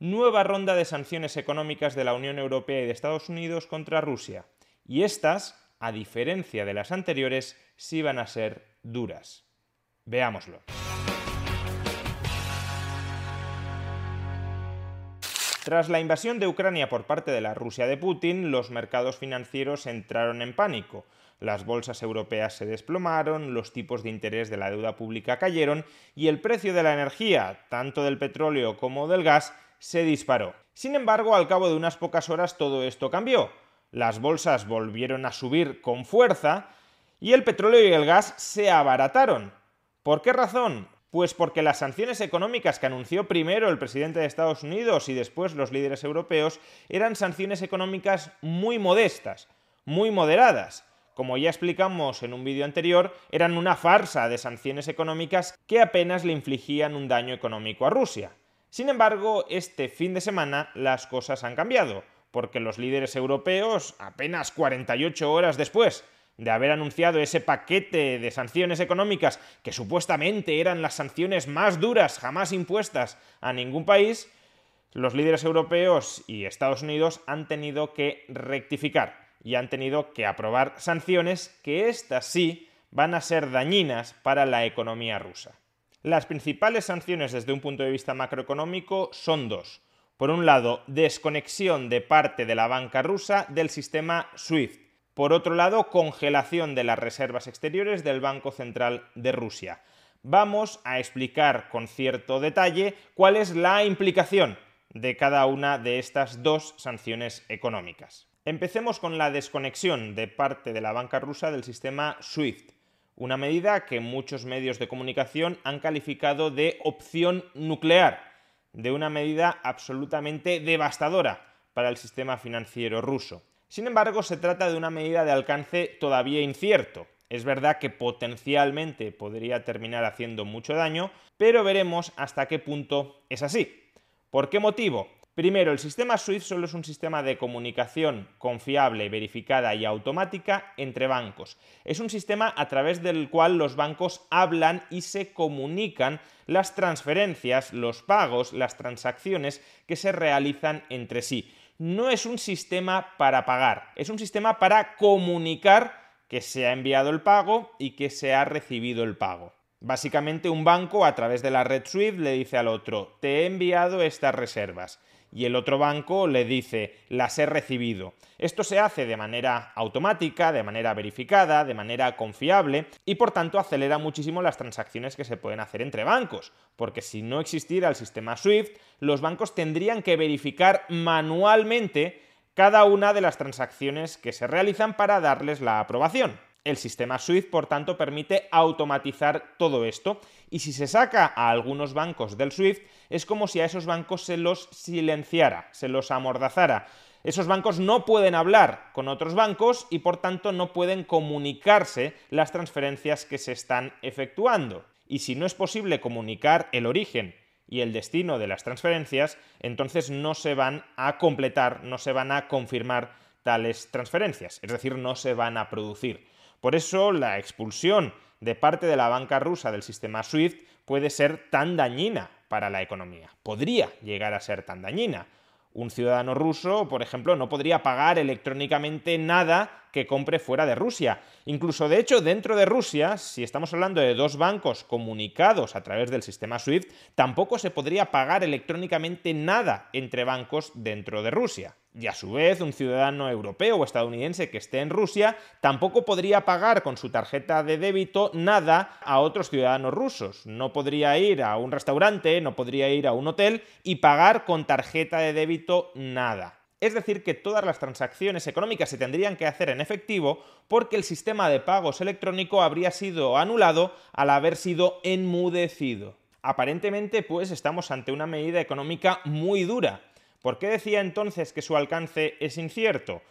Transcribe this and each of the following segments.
Nueva ronda de sanciones económicas de la Unión Europea y de Estados Unidos contra Rusia. Y estas, a diferencia de las anteriores, sí van a ser duras. Veámoslo. Tras la invasión de Ucrania por parte de la Rusia de Putin, los mercados financieros entraron en pánico. Las bolsas europeas se desplomaron, los tipos de interés de la deuda pública cayeron y el precio de la energía, tanto del petróleo como del gas, se disparó. Sin embargo, al cabo de unas pocas horas todo esto cambió. Las bolsas volvieron a subir con fuerza y el petróleo y el gas se abarataron. ¿Por qué razón? Pues porque las sanciones económicas que anunció primero el presidente de Estados Unidos y después los líderes europeos eran sanciones económicas muy modestas, muy moderadas. Como ya explicamos en un vídeo anterior, eran una farsa de sanciones económicas que apenas le infligían un daño económico a Rusia. Sin embargo, este fin de semana las cosas han cambiado, porque los líderes europeos, apenas 48 horas después de haber anunciado ese paquete de sanciones económicas que supuestamente eran las sanciones más duras jamás impuestas a ningún país, los líderes europeos y Estados Unidos han tenido que rectificar y han tenido que aprobar sanciones que éstas sí van a ser dañinas para la economía rusa. Las principales sanciones desde un punto de vista macroeconómico son dos. Por un lado, desconexión de parte de la banca rusa del sistema SWIFT. Por otro lado, congelación de las reservas exteriores del Banco Central de Rusia. Vamos a explicar con cierto detalle cuál es la implicación de cada una de estas dos sanciones económicas. Empecemos con la desconexión de parte de la banca rusa del sistema SWIFT una medida que muchos medios de comunicación han calificado de opción nuclear, de una medida absolutamente devastadora para el sistema financiero ruso. Sin embargo, se trata de una medida de alcance todavía incierto. Es verdad que potencialmente podría terminar haciendo mucho daño, pero veremos hasta qué punto es así. ¿Por qué motivo? Primero, el sistema SWIFT solo es un sistema de comunicación confiable, verificada y automática entre bancos. Es un sistema a través del cual los bancos hablan y se comunican las transferencias, los pagos, las transacciones que se realizan entre sí. No es un sistema para pagar, es un sistema para comunicar que se ha enviado el pago y que se ha recibido el pago. Básicamente un banco a través de la red SWIFT le dice al otro, te he enviado estas reservas y el otro banco le dice las he recibido. Esto se hace de manera automática, de manera verificada, de manera confiable y por tanto acelera muchísimo las transacciones que se pueden hacer entre bancos, porque si no existiera el sistema SWIFT, los bancos tendrían que verificar manualmente cada una de las transacciones que se realizan para darles la aprobación. El sistema SWIFT, por tanto, permite automatizar todo esto y si se saca a algunos bancos del SWIFT es como si a esos bancos se los silenciara, se los amordazara. Esos bancos no pueden hablar con otros bancos y por tanto no pueden comunicarse las transferencias que se están efectuando. Y si no es posible comunicar el origen y el destino de las transferencias, entonces no se van a completar, no se van a confirmar tales transferencias, es decir, no se van a producir. Por eso la expulsión de parte de la banca rusa del sistema SWIFT puede ser tan dañina para la economía. Podría llegar a ser tan dañina. Un ciudadano ruso, por ejemplo, no podría pagar electrónicamente nada que compre fuera de Rusia. Incluso, de hecho, dentro de Rusia, si estamos hablando de dos bancos comunicados a través del sistema SWIFT, tampoco se podría pagar electrónicamente nada entre bancos dentro de Rusia. Y a su vez, un ciudadano europeo o estadounidense que esté en Rusia tampoco podría pagar con su tarjeta de débito nada a otros ciudadanos rusos. No podría ir a un restaurante, no podría ir a un hotel y pagar con tarjeta de débito nada. Es decir, que todas las transacciones económicas se tendrían que hacer en efectivo porque el sistema de pagos electrónico habría sido anulado al haber sido enmudecido. Aparentemente, pues estamos ante una medida económica muy dura. ¿Por qué decía entonces que su alcance es incierto?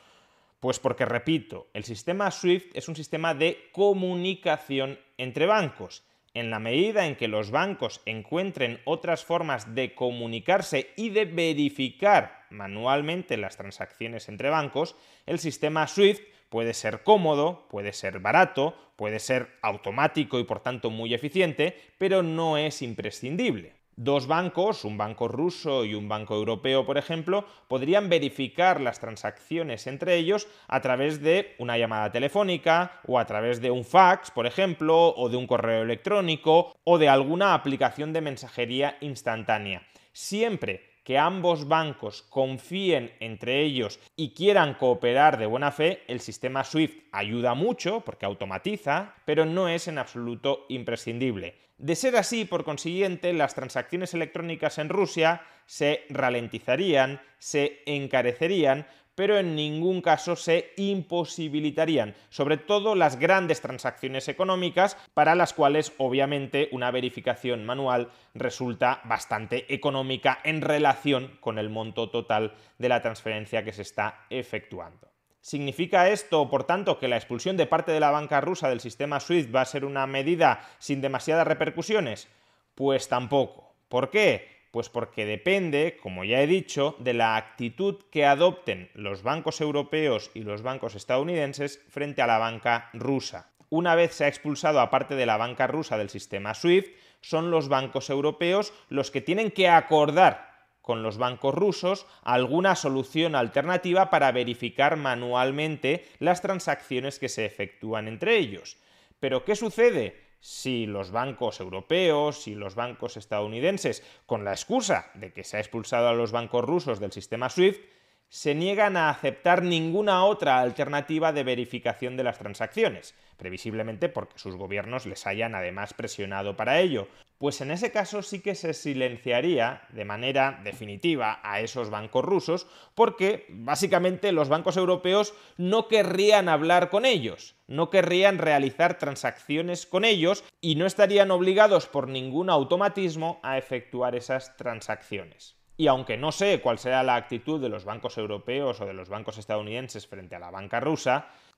Pues porque, repito, el sistema SWIFT es un sistema de comunicación entre bancos en la medida en que los bancos encuentren otras formas de comunicarse y de verificar manualmente las transacciones entre bancos, el sistema SWIFT puede ser cómodo, puede ser barato, puede ser automático y por tanto muy eficiente, pero no es imprescindible. Dos bancos, un banco ruso y un banco europeo, por ejemplo, podrían verificar las transacciones entre ellos a través de una llamada telefónica o a través de un fax, por ejemplo, o de un correo electrónico o de alguna aplicación de mensajería instantánea. Siempre que ambos bancos confíen entre ellos y quieran cooperar de buena fe, el sistema SWIFT ayuda mucho porque automatiza, pero no es en absoluto imprescindible. De ser así, por consiguiente, las transacciones electrónicas en Rusia se ralentizarían, se encarecerían, pero en ningún caso se imposibilitarían, sobre todo las grandes transacciones económicas, para las cuales obviamente una verificación manual resulta bastante económica en relación con el monto total de la transferencia que se está efectuando. ¿Significa esto, por tanto, que la expulsión de parte de la banca rusa del sistema SWIFT va a ser una medida sin demasiadas repercusiones? Pues tampoco. ¿Por qué? Pues porque depende, como ya he dicho, de la actitud que adopten los bancos europeos y los bancos estadounidenses frente a la banca rusa. Una vez se ha expulsado a parte de la banca rusa del sistema SWIFT, son los bancos europeos los que tienen que acordar con los bancos rusos alguna solución alternativa para verificar manualmente las transacciones que se efectúan entre ellos. Pero ¿qué sucede? Si los bancos europeos y los bancos estadounidenses, con la excusa de que se ha expulsado a los bancos rusos del sistema SWIFT, se niegan a aceptar ninguna otra alternativa de verificación de las transacciones, previsiblemente porque sus gobiernos les hayan además presionado para ello. Pues en ese caso sí que se silenciaría de manera definitiva a esos bancos rusos porque básicamente los bancos europeos no querrían hablar con ellos, no querrían realizar transacciones con ellos y no estarían obligados por ningún automatismo a efectuar esas transacciones. Y aunque no sé cuál será la actitud de los bancos europeos o de los bancos estadounidenses frente a la banca rusa,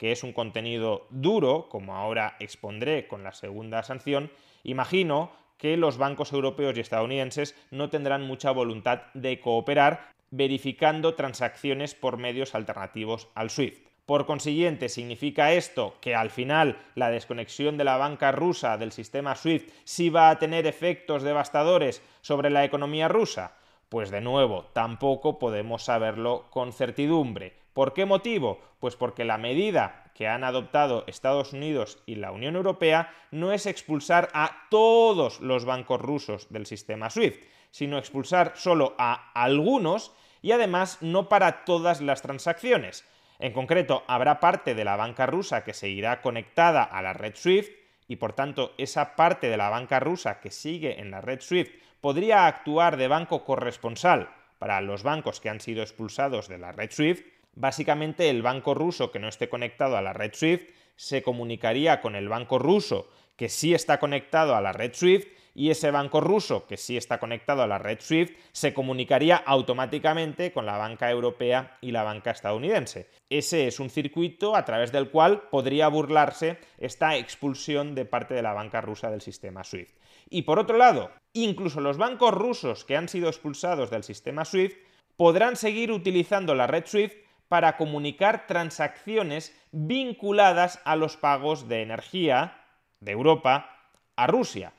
que es un contenido duro, como ahora expondré con la segunda sanción, imagino que los bancos europeos y estadounidenses no tendrán mucha voluntad de cooperar verificando transacciones por medios alternativos al SWIFT. Por consiguiente, ¿significa esto que al final la desconexión de la banca rusa del sistema SWIFT sí va a tener efectos devastadores sobre la economía rusa? Pues de nuevo, tampoco podemos saberlo con certidumbre. ¿Por qué motivo? Pues porque la medida que han adoptado Estados Unidos y la Unión Europea no es expulsar a todos los bancos rusos del sistema SWIFT, sino expulsar solo a algunos y además no para todas las transacciones. En concreto, habrá parte de la banca rusa que seguirá conectada a la red SWIFT y por tanto esa parte de la banca rusa que sigue en la red SWIFT podría actuar de banco corresponsal para los bancos que han sido expulsados de la red SWIFT básicamente el banco ruso que no esté conectado a la red SWIFT se comunicaría con el banco ruso que sí está conectado a la red SWIFT y ese banco ruso que sí está conectado a la red SWIFT se comunicaría automáticamente con la banca europea y la banca estadounidense. Ese es un circuito a través del cual podría burlarse esta expulsión de parte de la banca rusa del sistema SWIFT. Y por otro lado, incluso los bancos rusos que han sido expulsados del sistema SWIFT podrán seguir utilizando la red SWIFT para comunicar transacciones vinculadas a los pagos de energía de Europa a Rusia.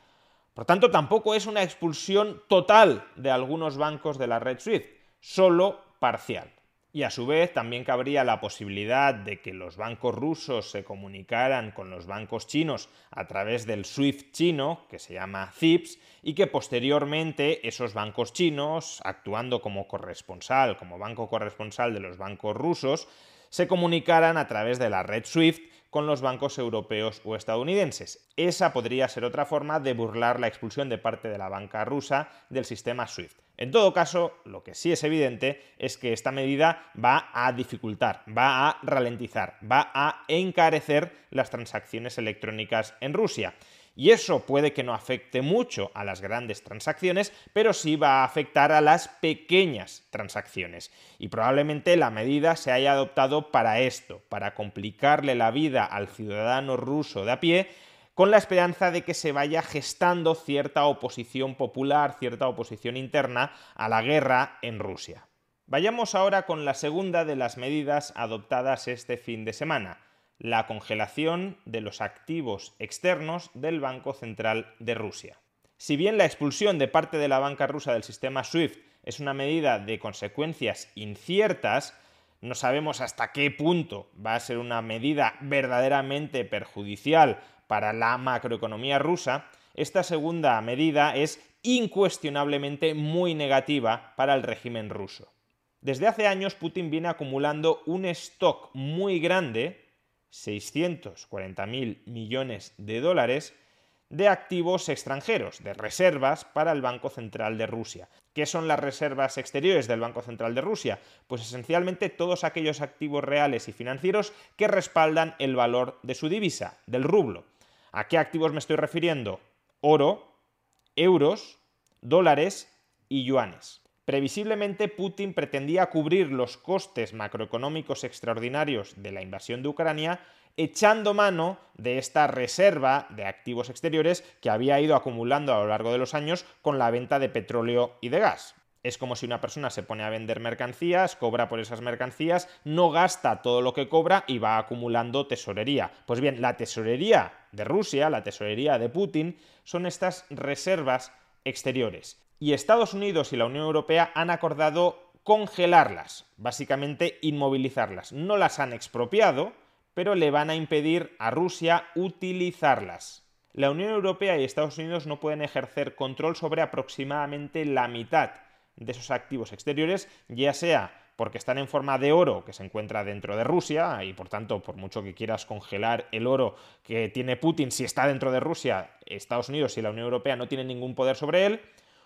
Por tanto, tampoco es una expulsión total de algunos bancos de la red SWIFT, solo parcial. Y a su vez también cabría la posibilidad de que los bancos rusos se comunicaran con los bancos chinos a través del SWIFT chino, que se llama CIPS, y que posteriormente esos bancos chinos, actuando como corresponsal, como banco corresponsal de los bancos rusos, se comunicaran a través de la red SWIFT con los bancos europeos o estadounidenses. Esa podría ser otra forma de burlar la expulsión de parte de la banca rusa del sistema SWIFT. En todo caso, lo que sí es evidente es que esta medida va a dificultar, va a ralentizar, va a encarecer las transacciones electrónicas en Rusia. Y eso puede que no afecte mucho a las grandes transacciones, pero sí va a afectar a las pequeñas transacciones. Y probablemente la medida se haya adoptado para esto, para complicarle la vida al ciudadano ruso de a pie, con la esperanza de que se vaya gestando cierta oposición popular, cierta oposición interna a la guerra en Rusia. Vayamos ahora con la segunda de las medidas adoptadas este fin de semana la congelación de los activos externos del Banco Central de Rusia. Si bien la expulsión de parte de la banca rusa del sistema SWIFT es una medida de consecuencias inciertas, no sabemos hasta qué punto va a ser una medida verdaderamente perjudicial para la macroeconomía rusa, esta segunda medida es incuestionablemente muy negativa para el régimen ruso. Desde hace años Putin viene acumulando un stock muy grande 640.000 millones de dólares de activos extranjeros, de reservas para el Banco Central de Rusia. ¿Qué son las reservas exteriores del Banco Central de Rusia? Pues esencialmente todos aquellos activos reales y financieros que respaldan el valor de su divisa, del rublo. ¿A qué activos me estoy refiriendo? Oro, euros, dólares y yuanes. Previsiblemente Putin pretendía cubrir los costes macroeconómicos extraordinarios de la invasión de Ucrania echando mano de esta reserva de activos exteriores que había ido acumulando a lo largo de los años con la venta de petróleo y de gas. Es como si una persona se pone a vender mercancías, cobra por esas mercancías, no gasta todo lo que cobra y va acumulando tesorería. Pues bien, la tesorería de Rusia, la tesorería de Putin, son estas reservas exteriores y Estados Unidos y la Unión Europea han acordado congelarlas, básicamente inmovilizarlas. No las han expropiado, pero le van a impedir a Rusia utilizarlas. La Unión Europea y Estados Unidos no pueden ejercer control sobre aproximadamente la mitad de esos activos exteriores, ya sea porque están en forma de oro que se encuentra dentro de Rusia y por tanto, por mucho que quieras congelar el oro que tiene Putin, si está dentro de Rusia, Estados Unidos y la Unión Europea no tienen ningún poder sobre él,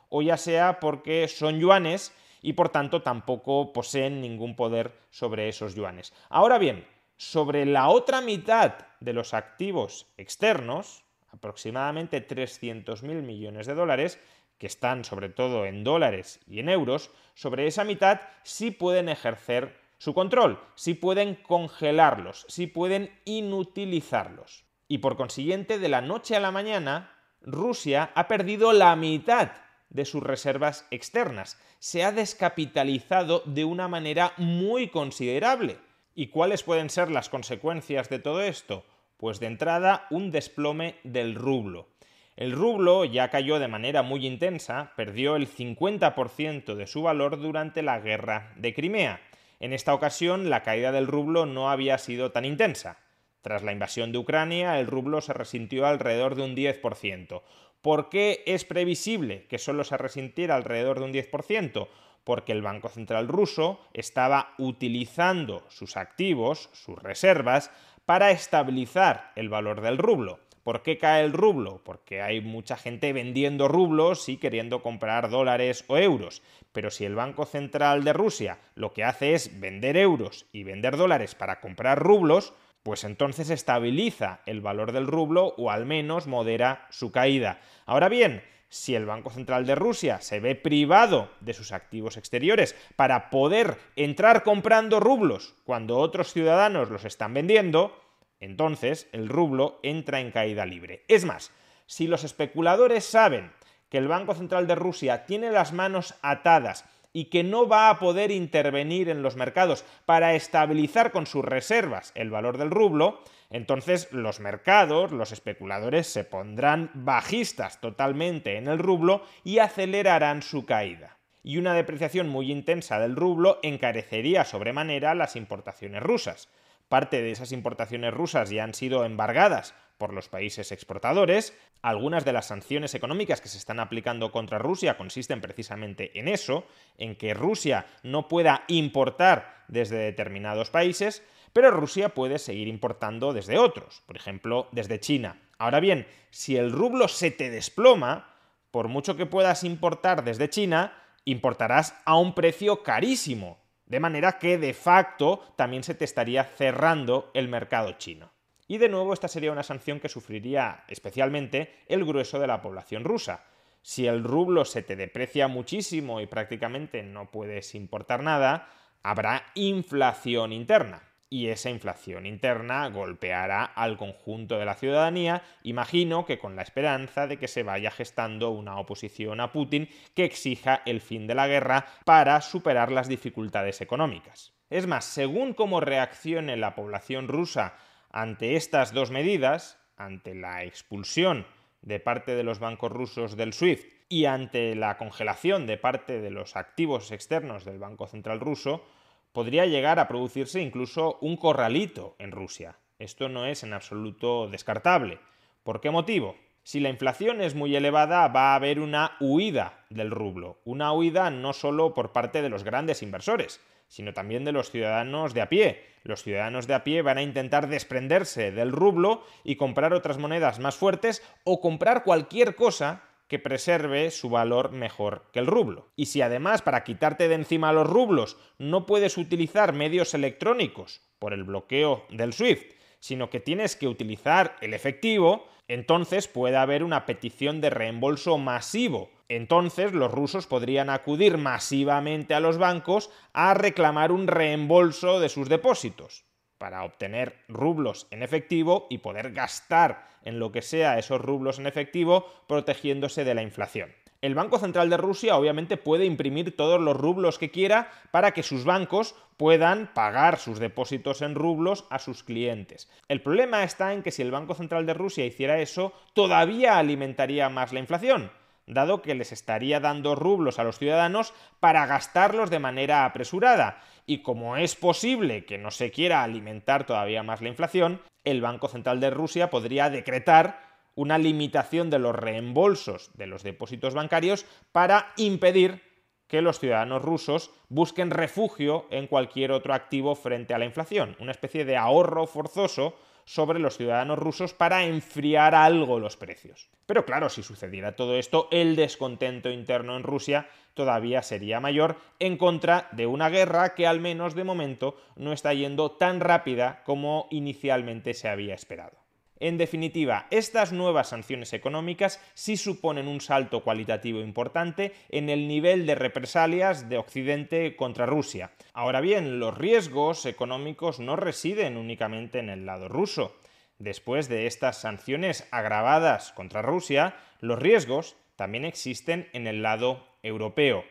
o ya sea porque son yuanes y por tanto tampoco poseen ningún poder sobre esos yuanes. Ahora bien, sobre la otra mitad de los activos externos, aproximadamente 300.000 millones de dólares, que están sobre todo en dólares y en euros, sobre esa mitad sí pueden ejercer su control, sí pueden congelarlos, sí pueden inutilizarlos. Y por consiguiente, de la noche a la mañana, Rusia ha perdido la mitad de sus reservas externas. Se ha descapitalizado de una manera muy considerable. ¿Y cuáles pueden ser las consecuencias de todo esto? Pues de entrada, un desplome del rublo. El rublo ya cayó de manera muy intensa, perdió el 50% de su valor durante la guerra de Crimea. En esta ocasión la caída del rublo no había sido tan intensa. Tras la invasión de Ucrania, el rublo se resintió alrededor de un 10%. ¿Por qué es previsible que solo se resintiera alrededor de un 10%? Porque el Banco Central ruso estaba utilizando sus activos, sus reservas, para estabilizar el valor del rublo. ¿Por qué cae el rublo? Porque hay mucha gente vendiendo rublos y queriendo comprar dólares o euros. Pero si el Banco Central de Rusia lo que hace es vender euros y vender dólares para comprar rublos, pues entonces estabiliza el valor del rublo o al menos modera su caída. Ahora bien, si el Banco Central de Rusia se ve privado de sus activos exteriores para poder entrar comprando rublos cuando otros ciudadanos los están vendiendo, entonces el rublo entra en caída libre. Es más, si los especuladores saben que el Banco Central de Rusia tiene las manos atadas y que no va a poder intervenir en los mercados para estabilizar con sus reservas el valor del rublo, entonces los mercados, los especuladores se pondrán bajistas totalmente en el rublo y acelerarán su caída. Y una depreciación muy intensa del rublo encarecería sobremanera las importaciones rusas. Parte de esas importaciones rusas ya han sido embargadas por los países exportadores. Algunas de las sanciones económicas que se están aplicando contra Rusia consisten precisamente en eso, en que Rusia no pueda importar desde determinados países, pero Rusia puede seguir importando desde otros, por ejemplo, desde China. Ahora bien, si el rublo se te desploma, por mucho que puedas importar desde China, importarás a un precio carísimo, de manera que de facto también se te estaría cerrando el mercado chino. Y de nuevo esta sería una sanción que sufriría especialmente el grueso de la población rusa. Si el rublo se te deprecia muchísimo y prácticamente no puedes importar nada, habrá inflación interna y esa inflación interna golpeará al conjunto de la ciudadanía, imagino que con la esperanza de que se vaya gestando una oposición a Putin que exija el fin de la guerra para superar las dificultades económicas. Es más, según cómo reaccione la población rusa ante estas dos medidas, ante la expulsión de parte de los bancos rusos del SWIFT y ante la congelación de parte de los activos externos del Banco Central ruso, podría llegar a producirse incluso un corralito en Rusia. Esto no es en absoluto descartable. ¿Por qué motivo? Si la inflación es muy elevada, va a haber una huida del rublo. Una huida no solo por parte de los grandes inversores, sino también de los ciudadanos de a pie. Los ciudadanos de a pie van a intentar desprenderse del rublo y comprar otras monedas más fuertes o comprar cualquier cosa que preserve su valor mejor que el rublo. Y si además para quitarte de encima los rublos no puedes utilizar medios electrónicos por el bloqueo del SWIFT, sino que tienes que utilizar el efectivo, entonces puede haber una petición de reembolso masivo. Entonces los rusos podrían acudir masivamente a los bancos a reclamar un reembolso de sus depósitos para obtener rublos en efectivo y poder gastar en lo que sea esos rublos en efectivo protegiéndose de la inflación. El Banco Central de Rusia obviamente puede imprimir todos los rublos que quiera para que sus bancos puedan pagar sus depósitos en rublos a sus clientes. El problema está en que si el Banco Central de Rusia hiciera eso, todavía alimentaría más la inflación dado que les estaría dando rublos a los ciudadanos para gastarlos de manera apresurada. Y como es posible que no se quiera alimentar todavía más la inflación, el Banco Central de Rusia podría decretar una limitación de los reembolsos de los depósitos bancarios para impedir que los ciudadanos rusos busquen refugio en cualquier otro activo frente a la inflación, una especie de ahorro forzoso sobre los ciudadanos rusos para enfriar algo los precios. Pero claro, si sucediera todo esto, el descontento interno en Rusia todavía sería mayor en contra de una guerra que al menos de momento no está yendo tan rápida como inicialmente se había esperado. En definitiva, estas nuevas sanciones económicas sí suponen un salto cualitativo importante en el nivel de represalias de Occidente contra Rusia. Ahora bien, los riesgos económicos no residen únicamente en el lado ruso. Después de estas sanciones agravadas contra Rusia, los riesgos también existen en el lado europeo.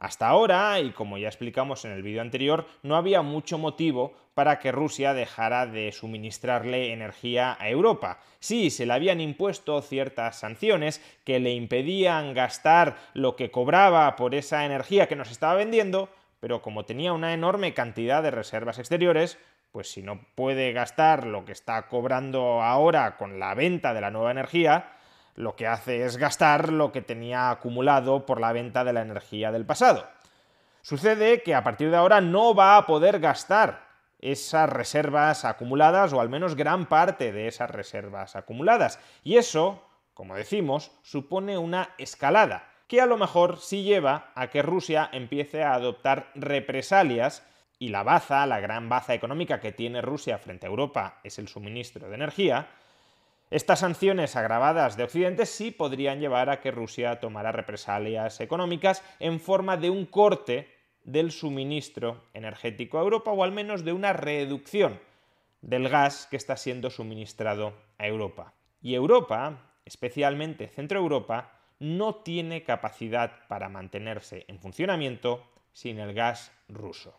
Hasta ahora, y como ya explicamos en el vídeo anterior, no había mucho motivo para que Rusia dejara de suministrarle energía a Europa. Sí, se le habían impuesto ciertas sanciones que le impedían gastar lo que cobraba por esa energía que nos estaba vendiendo, pero como tenía una enorme cantidad de reservas exteriores, pues si no puede gastar lo que está cobrando ahora con la venta de la nueva energía, lo que hace es gastar lo que tenía acumulado por la venta de la energía del pasado. Sucede que a partir de ahora no va a poder gastar esas reservas acumuladas o al menos gran parte de esas reservas acumuladas. Y eso, como decimos, supone una escalada que a lo mejor sí lleva a que Rusia empiece a adoptar represalias y la baza, la gran baza económica que tiene Rusia frente a Europa es el suministro de energía, estas sanciones agravadas de Occidente sí podrían llevar a que Rusia tomara represalias económicas en forma de un corte del suministro energético a Europa o al menos de una reducción del gas que está siendo suministrado a Europa. Y Europa, especialmente Centro Europa, no tiene capacidad para mantenerse en funcionamiento sin el gas ruso.